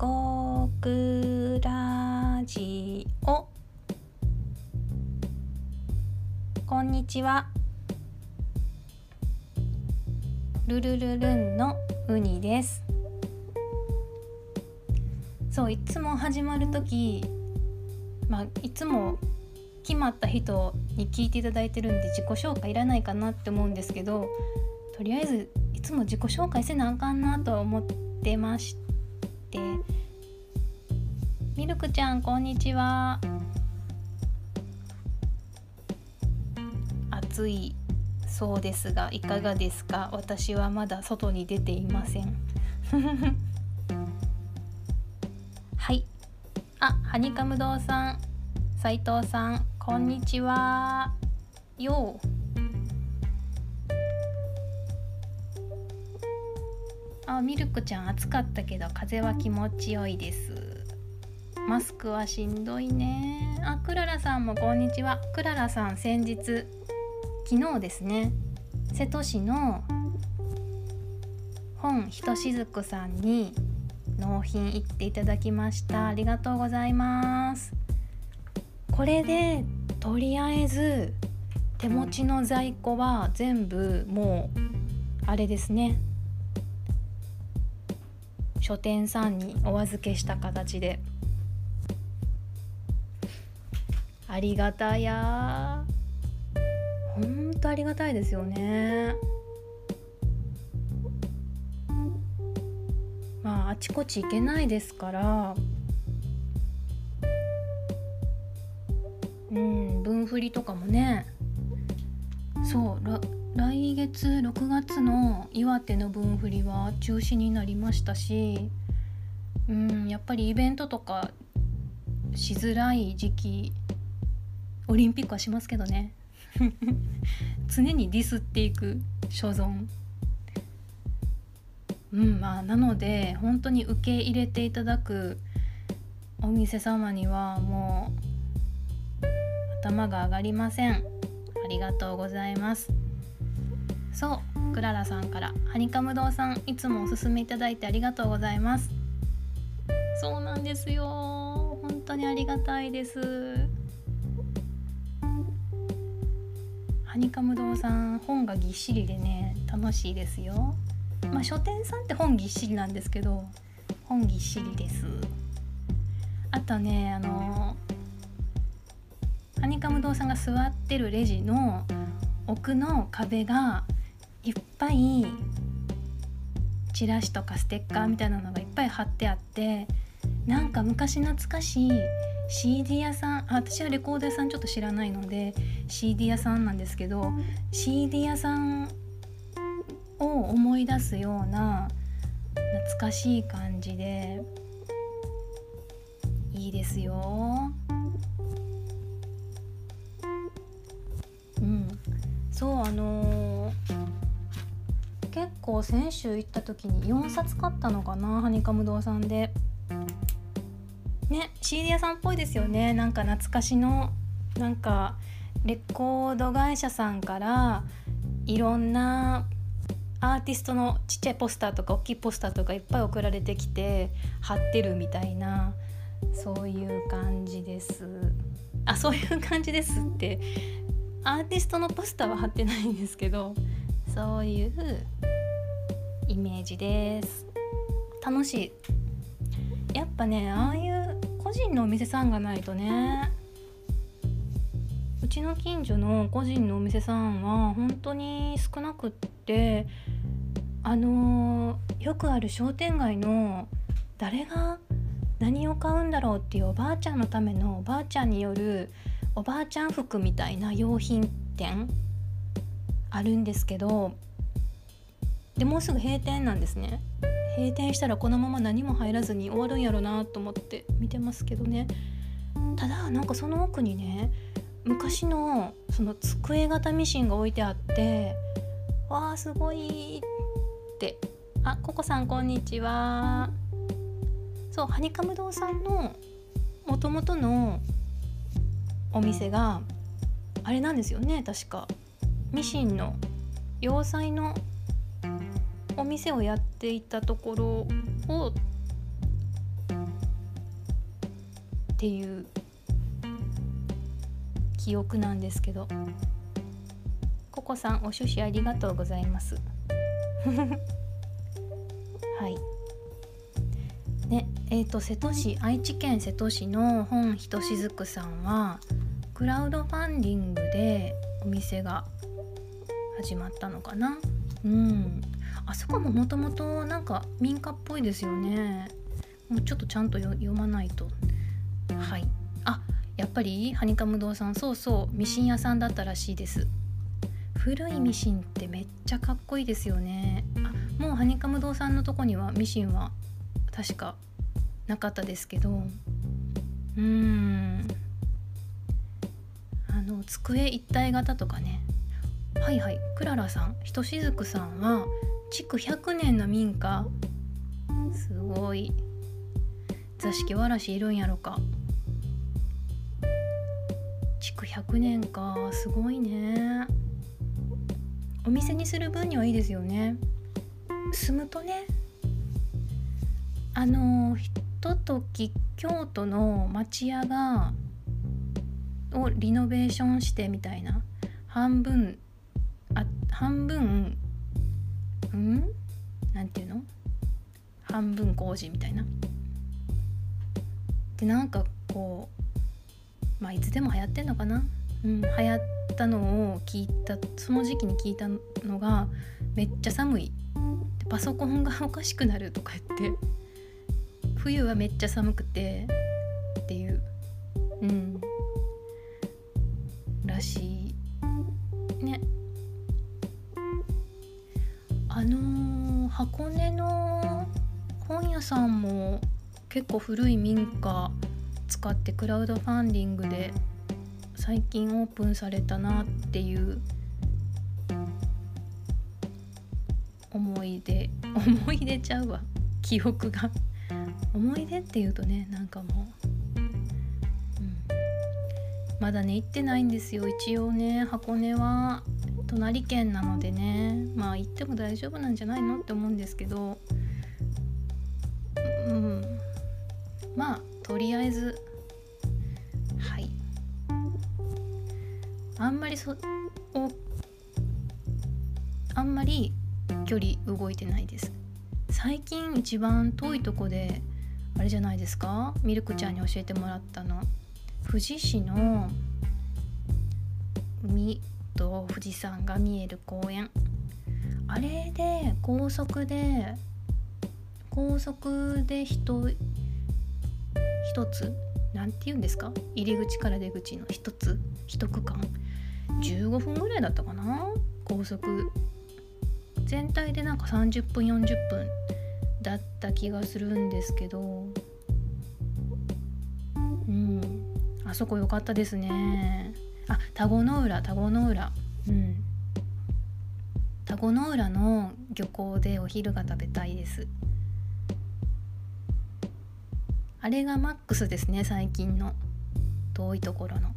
国ラジオ。こんにちは。ルルルルンのウニです。そういつも始まる時まあいつも決まった人に聞いていただいてるんで自己紹介いらないかなって思うんですけどとりあえずいつも自己紹介せなあかんなと思ってましてミルクちゃんこんにちは。暑いそうですがいかがですか？私はまだ外に出ていません。はい。あハニカム堂さん斉藤さんこんにちは。よう。あミルクちゃん暑かったけど風は気持ちよいです。マスクはしんどいね。あクララさんもこんにちは。クララさん先日昨日ですね瀬戸市の本ひとしずくさんに納品行っていただきました。ありがとうございます。これでとりあえず手持ちの在庫は全部もうあれですね。書店さんにお預けした形で。ありがたや。ほんとありがたいですよね。まああちこち行けないですから。うん分振りとかもね。そう来月6月の岩手の分振りは中止になりましたし。うんやっぱりイベントとかしづらい時期オリンピックはしますけどね。常にディスっていく所存。うんまあなので本当に受け入れていただくお店様にはもう頭が上がりません。ありがとうございます。そうクララさんからハニカム堂さんいつもおすすめいただいてありがとうございます。そうなんですよ。本当にありがたいです。ハニカム堂さん本がぎっしりでね楽しいですよ。まあ書店さんって本ぎっしりなんですけど本ぎっしりです。あとねあのハニカム堂さんが座ってるレジの奥の壁がいっぱいチラシとかステッカーみたいなのがいっぱい貼ってあってなんか昔懐かしい CD 屋さん私はレコード屋さんちょっと知らないので CD 屋さんなんですけど CD 屋さんを思い出すような懐かしい感じでいいですよ。うん、そうあのー、結構先週行った時に4冊買ったのかなハニカム堂さんで。CD 屋さんっぽいですよね。なんか懐かしのなんかレコード会社さんからいろんなアーティストのちっちゃいポスターとか大きいポスターとかいっぱい送られてきて貼ってるみたいなそういう感じです。あそういう感じですってアーティストのポスターは貼ってないんですけどそういうイメージです。楽しい。やっぱねああいう個人のお店さんがないとね。うちの近所の個人のお店さんは本当に少なくってあの、よくある商店街の誰が何を買うんだろうっていうおばあちゃんのためのおばあちゃんによるおばあちゃん服みたいな用品店あるんですけどでもうすぐ閉店なんですね。閉店したらこのまま何も入らずに終わるんやろなと思って見てますけどね。ただなんかその奥にね昔のその机型ミシンが置いてあってわあすごいってあココさんこんにちは。そうハニカム堂さんのもともとのお店があれなんですよね確か。ミシンの洋裁のお店をやっていたところをっていう記憶なんですけどココさんお趣旨ありがとうございます。はい。ねえーと、瀬戸市愛知県瀬戸市の本ひとしずくさんはクラウドファンディングでお店が始まったのかな。うん。あそこももともとなんか民家っぽいですよね。もうちょっとちゃんと読まないと。はい。あやっぱりハニカム堂さん。そうそう。ミシン屋さんだったらしいです。古いミシンってめっちゃかっこいいですよね。あもうハニカム堂さんのとこにはミシンは確かなかったですけど。うん。あの机一体型とかね。はいはい。クララさん。ひとしずくさんは築100年の民家。すごい。座敷わらしいるんやろか。築100年か。すごいね。お店にする分にはいいですよね。住むとねあのひととき京都の町屋がをリノベーションしてみたいな。半分あ半分うん？なんていうの？半分工事みたいな？でなんかこうまあいつでも流行ってんのかな？うん流行ったのを聞いたその時期に聞いたのがめっちゃ寒い。パソコンがおかしくなるとか言って冬はめっちゃ寒くて結構古い民家使ってクラウドファンディングで最近オープンされたなっていう思い出思い出ちゃうわ。記憶が。思い出っていうとねなんかもう、うん、まだね行ってないんですよ。一応ね箱根は隣県なのでねまあ行っても大丈夫なんじゃないのって思うんですけどうん。まあとりあえずはい。あんまりそおあんまり距離動いてないです。最近一番遠いとこであれじゃないですか？ミルクちゃんに教えてもらったの。富士市の海と富士山が見える公園。あれで高速で高速で人一つ何て言うんですか？入り口から出口の一つ一区間。15分ぐらいだったかな？高速。全体でなんか30分40分だった気がするんですけど。うん。あそこ良かったですね。あ田子の浦田子の浦。うん。田子の浦の漁港でお昼が食べたいです。あれがマックスですね最近の。遠いところの。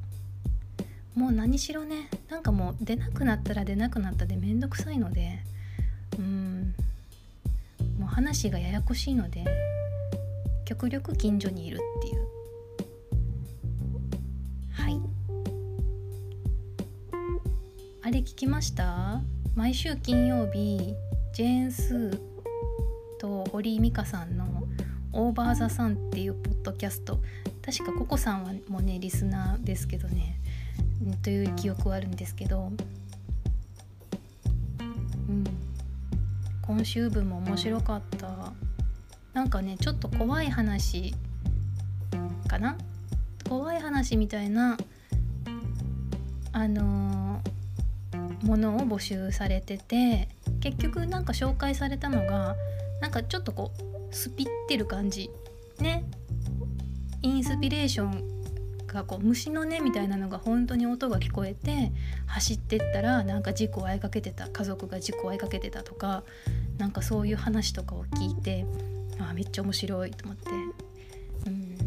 もう何しろねなんかもう出なくなったら出なくなったでめんどくさいので。うん。もう話がややこしいので極力近所にいるっていう。はい。あれ聞きました？毎週金曜日ジェーン・スーと堀井美香さんの「オーバー・ザ・サン」っていうポッドキャスト。確かココさんはもうねリスナーですけどね。という記憶はあるんですけど。うん。今週分も面白かった。なんかねちょっと怖い話かな？怖い話みたいなあのー、ものを募集されてて結局なんか紹介されたのがなんかちょっとこうスピってる感じ。ね。インスピレーションがこう虫の音みたいなのが本当に音が聞こえて走ってったらなんか事故を追いかけてた家族が事故を追いかけてたとかなんかそういう話とかを聞いてあめっちゃ面白いと思って、うん、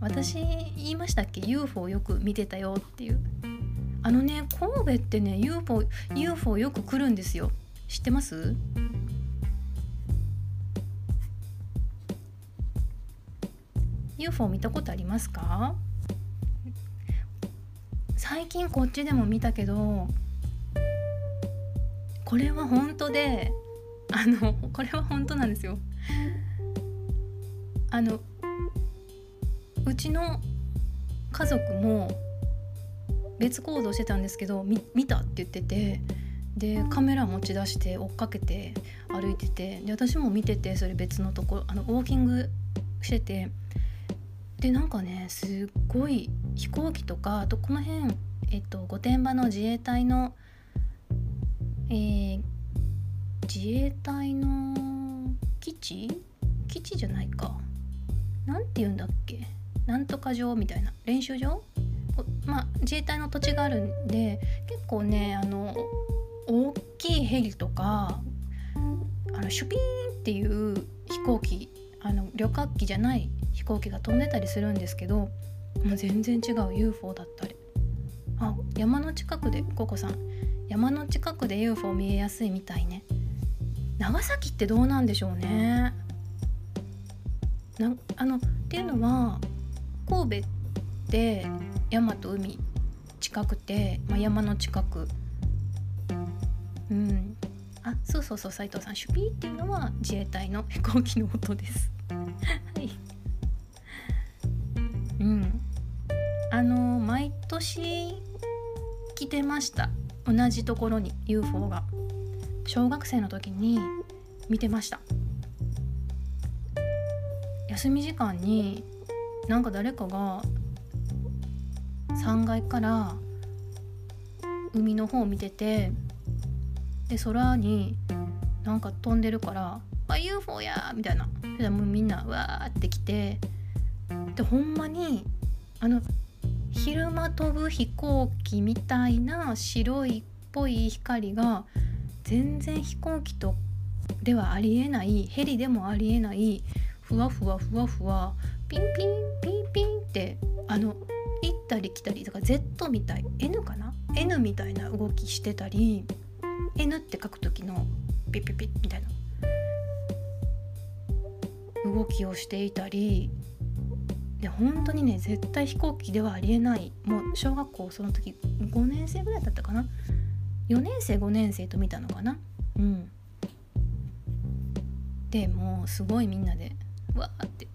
私言いましたっけ？UFO よく見てたよっていう。あのね神戸ってね UFO, UFO よく来るんですよ。知ってます？UFO 見たことありますか？最近こっちでも見たけどこれは本当であのこれは本当なんですよ。あのうちの家族も別行動してたんですけど見たって言っててでカメラ持ち出して追っかけて歩いててで私も見ててそれ別のとこあのウォーキングしててでなんかねすっごい飛行機とかあとこの辺、えっと、御殿場の自衛隊の、えー、自衛隊の基地？基地じゃないか。何て言うんだっけ？なんとか場みたいな。練習場？まあ自衛隊の土地があるんで結構ねあの大きいヘリとかあのシュピーンっていう飛行機あの旅客機じゃない飛行機が飛んでたりするんですけどもう全然違う UFO だったり。あ山の近くでココさん。山の近くで UFO 見えやすいみたいね。長崎ってどうなんでしょうね。なあのっていうのは神戸って山と海近くて、まあ、山の近く。うん。あそうそうそう斉藤さん。シュピーっていうのは自衛隊の飛行機の音です。はい。うん。あの毎年来てました。同じところに UFO が。小学生の時に見てました。休み時間になんか誰かが3階から海の方を見ててで空になんか飛んでるから「あ UFO や!」みたいなでもうみんなわーって来てでほんまにあの昼間飛ぶ飛行機みたいな白いっぽい光が全然飛行機とではありえないヘリでもありえないふわふわふわふわピンピンピンピンってあの行ったり来たりとか Z みたい N かな？N みたいな動きしてたり N って書く時のピッピッピッみたいな。動きをしていたりで本当にね絶対飛行機ではありえない。もう小学校その時5年生ぐらいだったかな。4年生5年生と見たのかな。うん。でもうすごいみんなでわーって。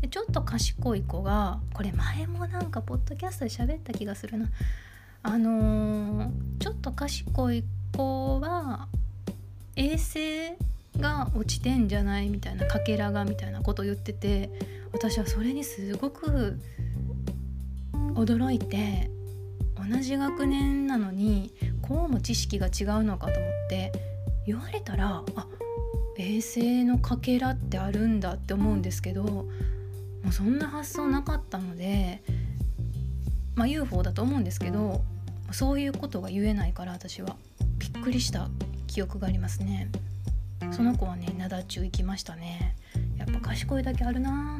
でちょっと賢い子がこれ前もなんかポッドキャストで喋った気がするな。あのー、ちょっと賢い子は衛星が落ちてんじゃないみたいなかけらがみたいなことを言ってて私はそれにすごく驚いて同じ学年なのにこうも知識が違うのかと思って言われたらあ衛星のかけらってあるんだって思うんですけどもうそんな発想なかったのでまあ UFO だと思うんですけどそういうことが言えないから私は。びっくりした記憶がありますね。その子はね灘中行きましたね。やっぱ賢いだけあるな。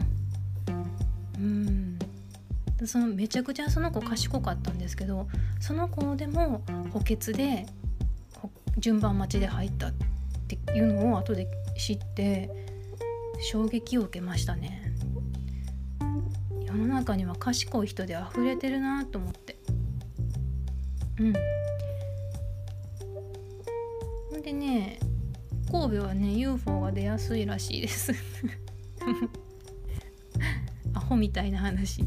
うん。そのめちゃくちゃその子賢かったんですけどその子でも補欠で順番待ちで入ったっていうのを後で知って衝撃を受けましたね。世の中には賢い人で溢れてるなと思って。うん。ほんでね神戸はね UFO が出やすいらしいです。アホみたいな話。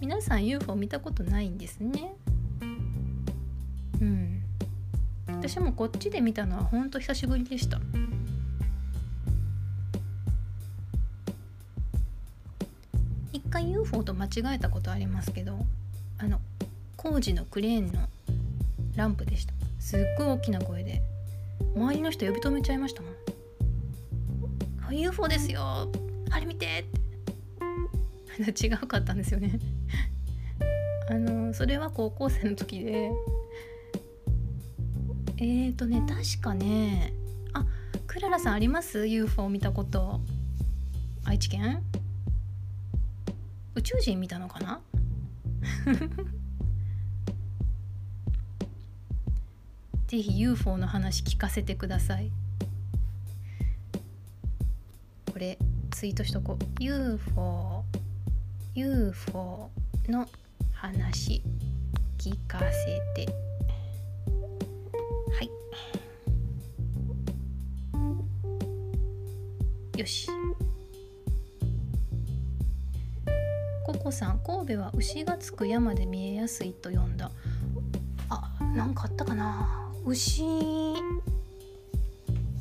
皆さん UFO 見たことないんですね。うん。私もこっちで見たのはほんと久しぶりでした。一回 UFO と間違えたことありますけど。工事のクレーンのランプでした。すっごい大きな声で。周りの人呼び止めちゃいましたもん「UFO ですよ。あれ見て!」って。違うかったんですよね。あのそれは高校生の時で。えーとね確かね。あクララさんあります？UFO 見たこと。愛知県？宇宙人見たのかな？ぜひ UFO の話聞かせてください。これツイートしとこう。UFO UFO の話聞かせて。はい。よし。ココさん神戸は牛がつく山で見えやすいと読んだ。あなんかあったかな。牛。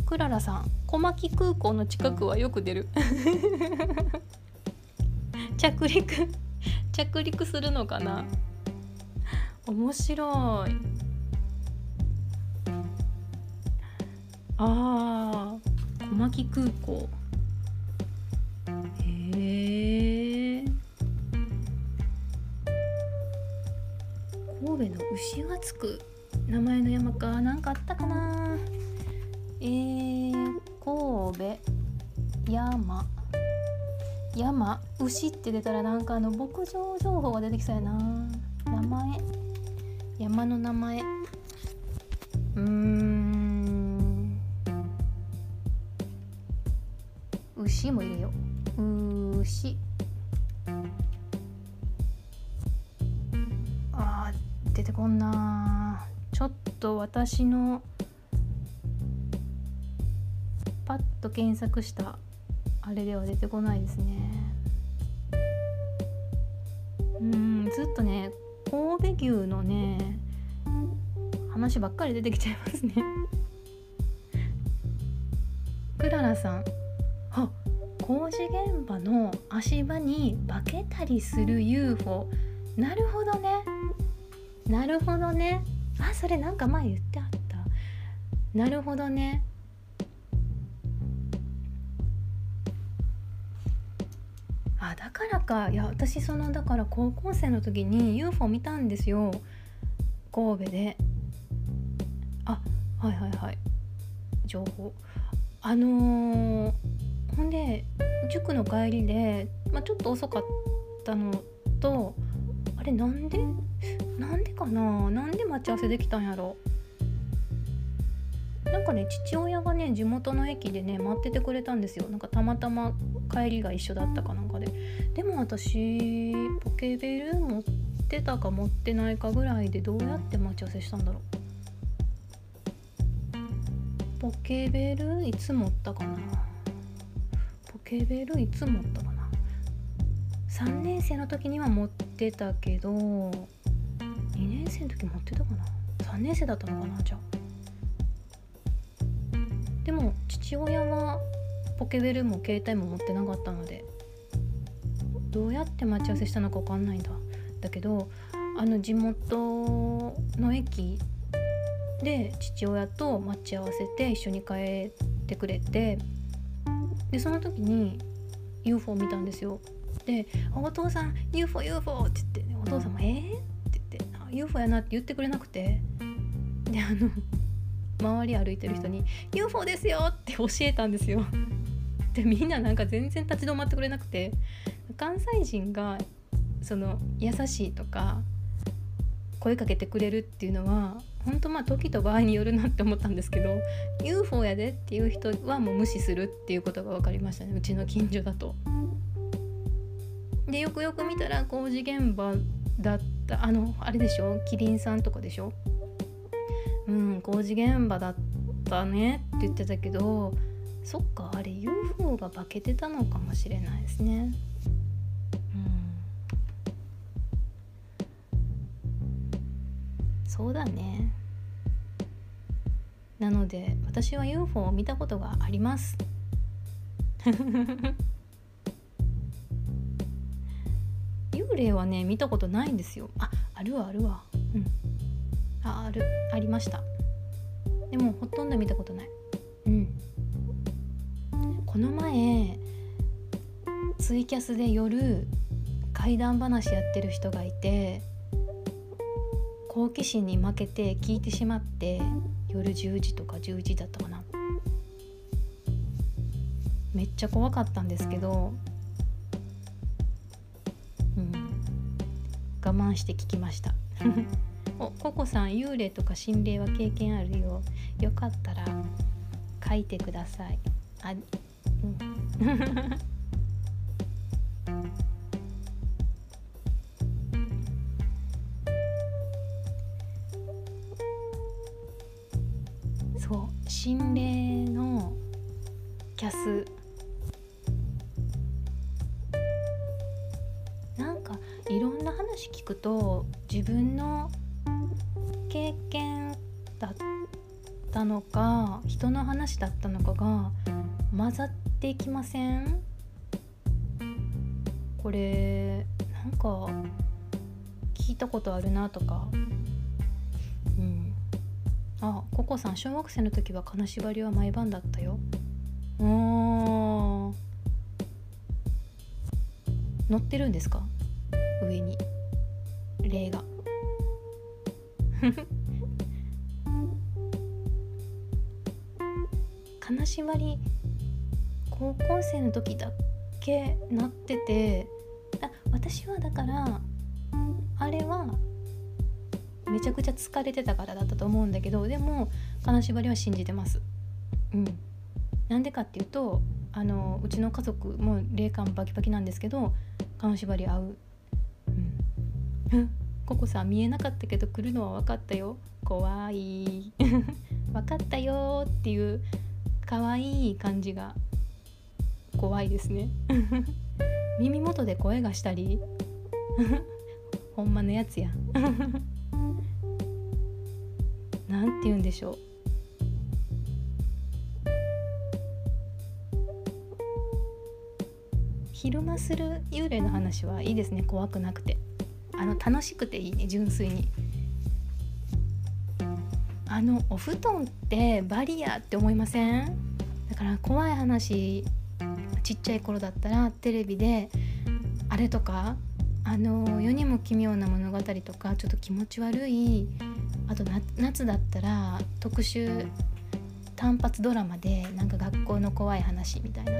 クララさん小牧空港の近くはよく出る。着陸着陸するのかな？面白い。あ小牧空港。へえ神戸の牛がつく。名前の山か何かあったかな？えー、神戸山。山牛って出たらなんかあの牧場情報が出てきそうやな。名前。山の名前。うーん。牛も入れよ。う牛。私のパッと検索したあれでは出てこないですね。うんずっとね神戸牛のね話ばっかり出てきちゃいますね。クララさん。あ工事現場の足場に化けたりする UFO なるほどね。なるほどね。あそれなんか前言ってあった。なるほどね。あだからか。いや私そのだから高校生の時に UFO 見たんですよ。神戸で。あはいはいはい。情報。あのー、ほんで塾の帰りで、まあ、ちょっと遅かったのとあれなんでなんでかな？なんで待ち合わせできたんやろ？なんかね父親がね地元の駅でね待っててくれたんですよ。なんかたまたま帰りが一緒だったかなんかで。でも私ポケベル持ってたか持ってないかぐらいでどうやって待ち合わせしたんだろう？ポケベルいつ持ったかな？ポケベルいつ持ったかな？3年生の時には持ってたけど2年生の時持ってたかな？3年生だったのかなじゃあ。でも父親はポケベルも携帯も持ってなかったのでどうやって待ち合わせしたのか分かんないんだ。だけどあの地元の駅で父親と待ち合わせて一緒に帰ってくれてでその時に UFO 見たんですよ。で「お父さん UFOUFO」って言って、ね、お父さんも「えー?」「UFO やな」って言ってくれなくてであの周り歩いてる人に「UFO ですよ!」って教えたんですよ。でみんななんか全然立ち止まってくれなくて関西人がその優しいとか声かけてくれるっていうのは本当まあ時と場合によるなって思ったんですけど UFO やでっていう人はもう無視するっていうことが分かりましたねうちの近所だと。でよくよく見たら工事現場だったあのあれでしょ？キリンさんとかでしょ？うん工事現場だったねって言ってたけどそっかあれ UFO が化けてたのかもしれないですね。うん。そうだね。なので私は UFO を見たことがあります。幽霊はね見たことないんですよ。ああるわあるわ。うん。あある。ありました。でもほとんど見たことない。うん。この前ツイキャスで夜怪談話やってる人がいて好奇心に負けて聞いてしまって夜10時とか11時だったかな。めっちゃ怖かったんですけど我慢して聞きました。おココさん幽霊とか心霊は経験あるよ。よかったら書いてください。あうんっていきません？これなんか聞いたことあるなとか。うん。あココさん小学生の時は金縛りは毎晩だったよ。お乗ってるんですか？上に。霊が。金縛り高校生の時だけなっててあ私はだからあれはめちゃくちゃ疲れてたからだったと思うんだけどでも金縛りは信じてます。うん。なんでかっていうとあのうちの家族も霊感バキバキなんですけど金縛り合う。うん。ココさ見えなかったけど来るのは分かったよ。怖い。分かったよっていう可愛い感じが怖いですね。耳元で声がしたり？ほんまのやつや。なんて言うんでしょう。昼間する幽霊の話はいいですね。怖くなくて。あの楽しくていいね。純粋に。あのお布団ってバリアって思いません？だから怖い話ちっちゃい頃だったらテレビであれとかあの世にも奇妙な物語とかちょっと気持ち悪いあと夏だったら特集単発ドラマでなんか学校の怖い話みたいな。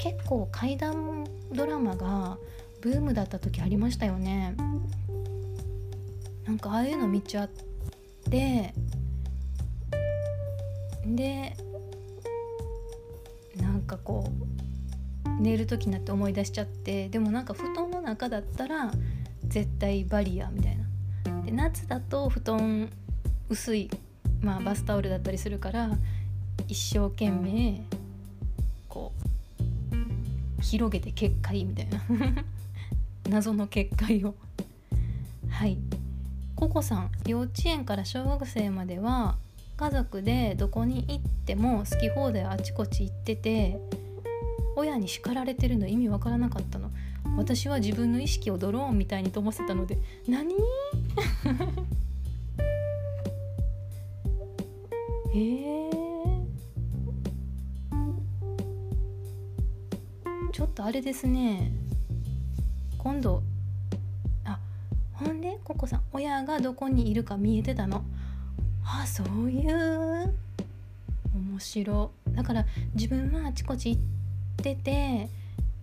結構怪談ドラマがブームだった時ありましたよね。なんかああいうの見ちゃってでなんかこう寝る時になって思い出しちゃってでもなんか布団の中だったら絶対バリアみたいな。で夏だと布団薄い、まあ、バスタオルだったりするから一生懸命こう広げて結界みたいな。謎の結界を。はい。ココさん幼稚園から小学生までは家族でどこに行っても好き放題あちこち行ってて親に叱られてるの意味わからなかったの。私は自分の意識をドローンみたいに飛ばせたので何？えー、ちょっとあれですね。今度あほんでココさん親がどこにいるか見えてたの？あそういう。面白。だから自分はあちこち行ってて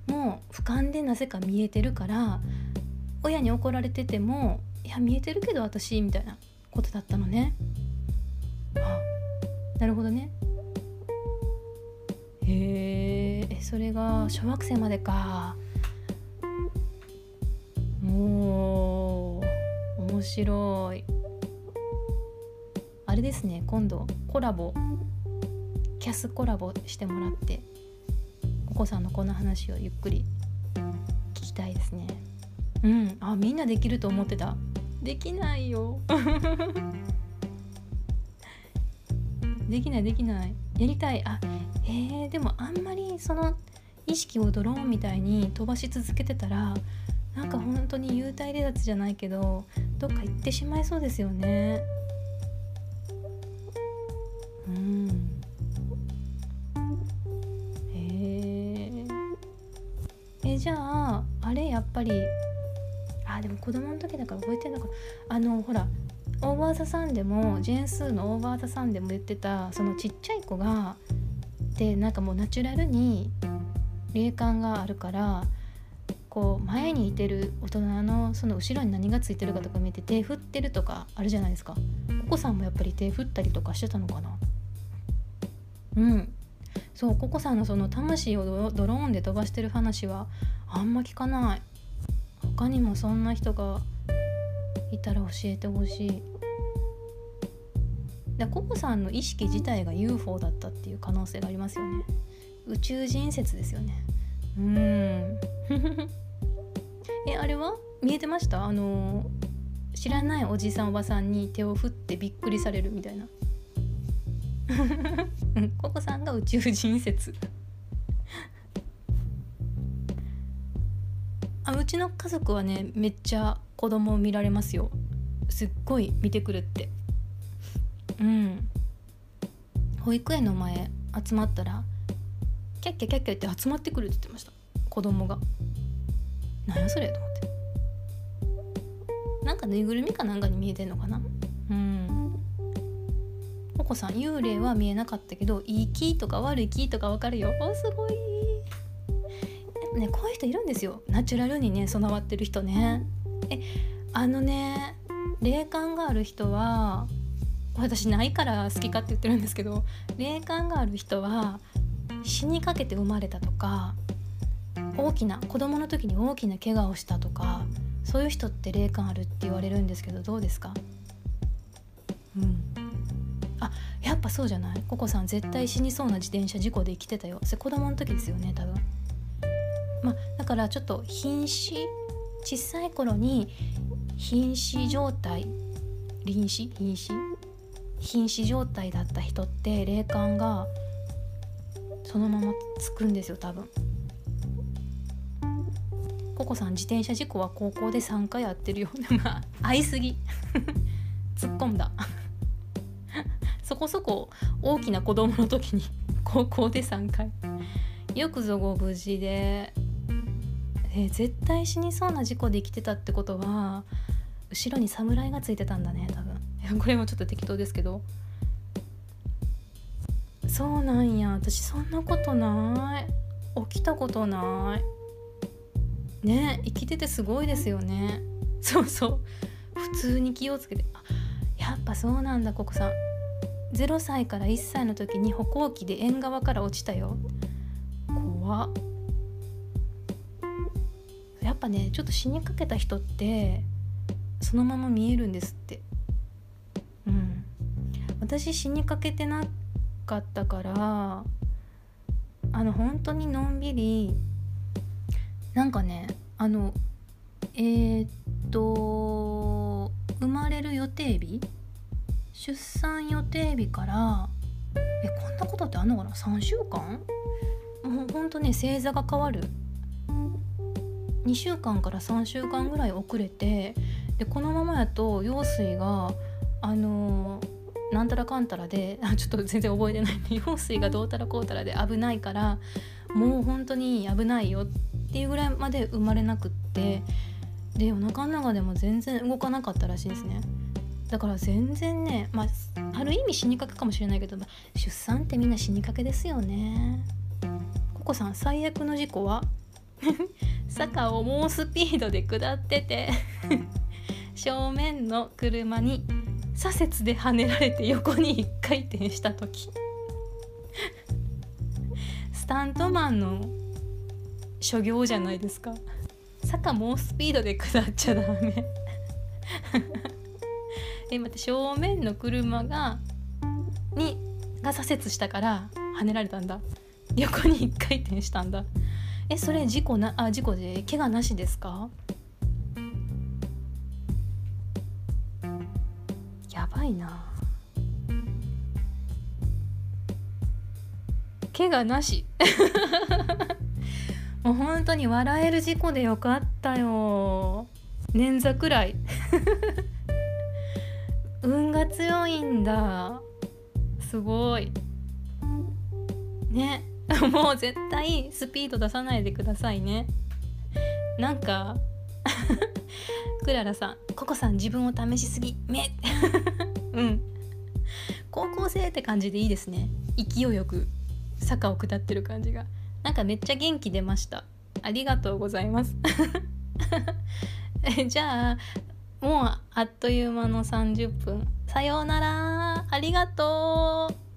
もう俯瞰でなぜか見えてるから親に怒られててもいや見えてるけど私みたいなことだったのね。あなるほどね。へえそれが小学生までか。お面白い。あれですね今度コラボ。キャスコラボしてもらって。お子さんのこの話をゆっくり聞きたいですね。うん。あみんなできると思ってた。できないよ。できないできない。やりたい。あへえでもあんまりその意識をドローンみたいに飛ばし続けてたらなんか本当に幽体離脱じゃないけどどっか行ってしまいそうですよね。うん。ええじゃああれやっぱりあでも子供の時だから覚えてんのかあのほらオーバー・ザ・サンでもジェーン・スーのオーバー・ザ・サンでも言ってたそのちっちゃい子がでなんかもうナチュラルに霊感があるからこう前にいてる大人のその後ろに何がついてるかとか見て手振ってるとかあるじゃないですか。お子さんもやっぱり手振ったりとかしてたのかな。うんそうココさんのその魂をドローンで飛ばしてる話はあんま聞かない。他にもそんな人がいたら教えてほしい。でココさんの意識自体が UFO だったっていう可能性がありますよね。宇宙人説ですよね。うん。えあれは？見えてました？あの知らないおじさんおばさんに手を振ってびっくりされるみたいな。うんココさんが宇宙人説。あうちの家族はねめっちゃ子供を見られますよ。すっごい見てくるって。うん。保育園の前集まったらキャッキャキャッキャって集まってくるって言ってました。子供が。何やそれと思って。なんかぬいぐるみかなんかに見えてんのかな。お子さん幽霊は見えなかったけどいい気とか悪い気とかわかるよ。おすごい。ねこういう人いるんですよ。ナチュラルにね備わってる人ね。えあのね霊感がある人は私ないから好きかって言ってるんですけど霊感がある人は死にかけて生まれたとか大きな子供の時に大きな怪我をしたとかそういう人って霊感あるって言われるんですけどどうですか？うん。あやっぱそうじゃない？ココさん絶対死にそうな自転車事故で生きてたよ。それ子供の時ですよね多分。まあだからちょっと瀕死？小さい頃に瀕死状態？臨死？瀕死？瀕死状態だった人って霊感がそのままつくんですよ多分。ココさん自転車事故は高校で3回やってるよまあ会いすぎ。突っ込んだ。そこそこ大きな子供の時に 高校で3回。よくぞご無事で、えー、絶対死にそうな事故で生きてたってことは後ろに侍がついてたんだね多分。いやこれもちょっと適当ですけど。そうなんや。私そんなことない。起きたことない。ね生きててすごいですよね。そうそう。普通に気をつけて。あやっぱそうなんだココさん。0歳から1歳の時に歩行器で縁側から落ちたよ。怖っ。やっぱねちょっと死にかけた人ってそのまま見えるんですって。うん。私死にかけてなかったからあの本当にのんびりなんかねあのえー、っと生まれる予定日出産予定日からえこんなことってあんのかな？3週間？もうほんとね星座が変わる。2週間から3週間ぐらい遅れてでこのままやと羊水があのー、なんたらかんたらであちょっと全然覚えてないんで羊水がどうたらこうたらで危ないからもう本当に危ないよっていうぐらいまで生まれなくってでお腹の中でも全然動かなかったらしいですね。だから全然ねまあある意味死にかけかもしれないけど出産ってみんな死にかけですよね。ココさん最悪の事故は？坂を猛スピードで下ってて 正面の車に左折で跳ねられて横に1回転した時。スタントマンの所業じゃないですか。坂猛スピードで下っちゃダメ。え待って正面の車がにが左折したから跳ねられたんだ。横に1回転したんだ。えそれ事故なあ事故で怪我なしですか？やばいな。怪我なし。もう本当に笑える事故でよかったよ。捻挫くらい。運が強いんだ。すごい。ね。もう絶対スピード出さないでくださいね。なんか クララさんココさん自分を試しすぎ。目 うん。高校生って感じでいいですね。勢いよく坂を下ってる感じが。なんかめっちゃ元気出ました。ありがとうございます。じゃあもうあっという間の30分。さようなら。ありがとう。